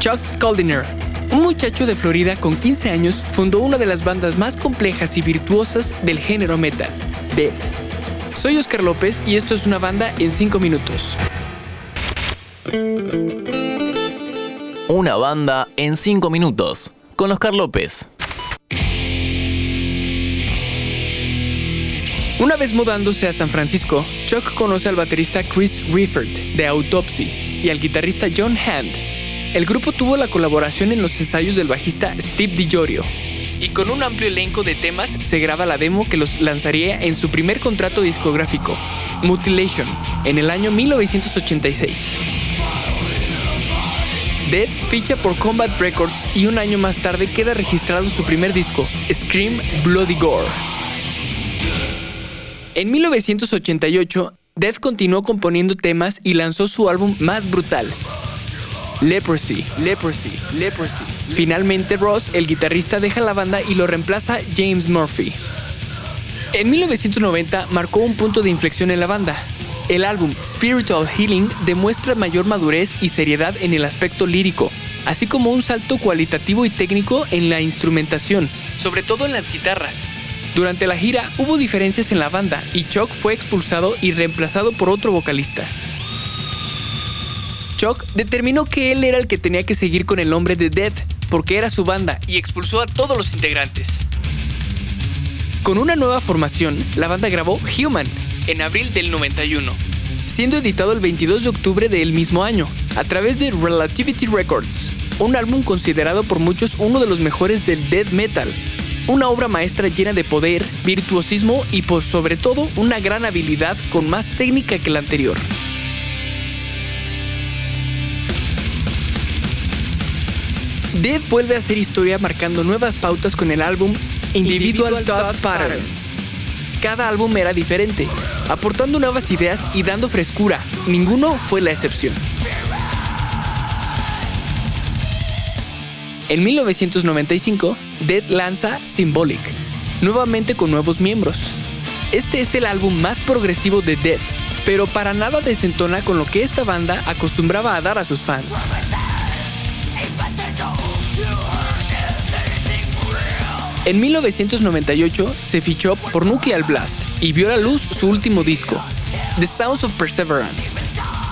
Chuck Scoldiner, un muchacho de Florida con 15 años, fundó una de las bandas más complejas y virtuosas del género metal, Dead. Soy Oscar López y esto es una banda en 5 minutos. Una banda en 5 minutos con Oscar López. Una vez mudándose a San Francisco, Chuck conoce al baterista Chris Rifford de Autopsy y al guitarrista John Hand. El grupo tuvo la colaboración en los ensayos del bajista Steve DiGiorio. Y con un amplio elenco de temas se graba la demo que los lanzaría en su primer contrato discográfico, Mutilation, en el año 1986. Dead ficha por Combat Records y un año más tarde queda registrado su primer disco, Scream Bloody Gore. En 1988, Death continuó componiendo temas y lanzó su álbum más brutal, Leprosy. Leprosy. Leprosy. Finalmente, Ross, el guitarrista, deja la banda y lo reemplaza James Murphy. En 1990 marcó un punto de inflexión en la banda. El álbum Spiritual Healing demuestra mayor madurez y seriedad en el aspecto lírico, así como un salto cualitativo y técnico en la instrumentación, sobre todo en las guitarras. Durante la gira hubo diferencias en la banda y Chuck fue expulsado y reemplazado por otro vocalista. Chuck determinó que él era el que tenía que seguir con el nombre de Death porque era su banda y expulsó a todos los integrantes. Con una nueva formación, la banda grabó Human en abril del 91, siendo editado el 22 de octubre del mismo año a través de Relativity Records, un álbum considerado por muchos uno de los mejores del death metal una obra maestra llena de poder, virtuosismo y por sobre todo una gran habilidad con más técnica que la anterior. Dead vuelve a hacer historia marcando nuevas pautas con el álbum Individual, Thought Patterns. Cada álbum era diferente, aportando nuevas ideas y dando frescura. Ninguno fue la excepción. En 1995, Dead lanza Symbolic, nuevamente con nuevos miembros. Este es el álbum más progresivo de Dead, pero para nada desentona con lo que esta banda acostumbraba a dar a sus fans. En 1998 se fichó por Nuclear Blast y vio a la luz su último disco, The Sounds of Perseverance,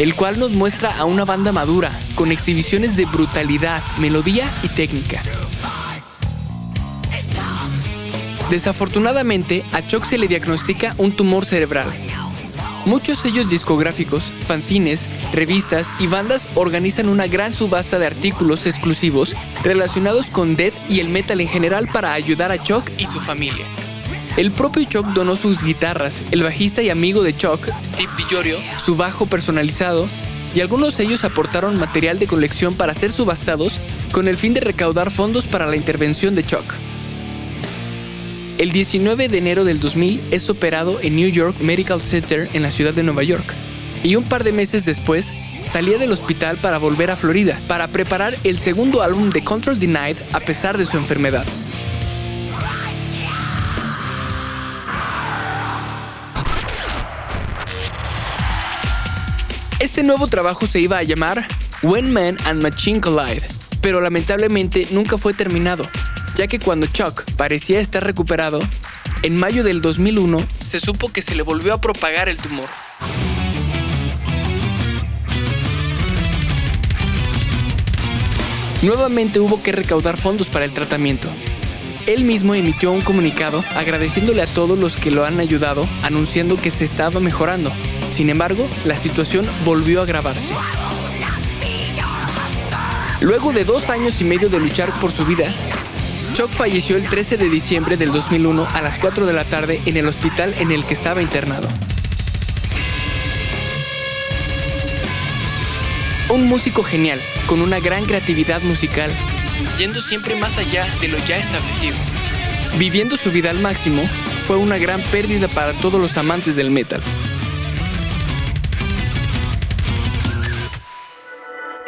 el cual nos muestra a una banda madura, con exhibiciones de brutalidad, melodía y técnica. Desafortunadamente, a Chuck se le diagnostica un tumor cerebral. Muchos sellos discográficos, fanzines, revistas y bandas organizan una gran subasta de artículos exclusivos relacionados con Dead y el metal en general para ayudar a Chuck y su familia. El propio Chuck donó sus guitarras, el bajista y amigo de Chuck, Steve DiGiorio, su bajo personalizado, y algunos de ellos aportaron material de colección para ser subastados con el fin de recaudar fondos para la intervención de Chuck. El 19 de enero del 2000 es operado en New York Medical Center en la ciudad de Nueva York, y un par de meses después salía del hospital para volver a Florida para preparar el segundo álbum de Control Denied a pesar de su enfermedad. Este nuevo trabajo se iba a llamar When Man and Machine Collide, pero lamentablemente nunca fue terminado, ya que cuando Chuck parecía estar recuperado, en mayo del 2001 se supo que se le volvió a propagar el tumor. Nuevamente hubo que recaudar fondos para el tratamiento. Él mismo emitió un comunicado agradeciéndole a todos los que lo han ayudado, anunciando que se estaba mejorando. Sin embargo, la situación volvió a agravarse. Luego de dos años y medio de luchar por su vida, Chuck falleció el 13 de diciembre del 2001 a las 4 de la tarde en el hospital en el que estaba internado. Un músico genial, con una gran creatividad musical, yendo siempre más allá de lo ya establecido. Viviendo su vida al máximo, fue una gran pérdida para todos los amantes del metal.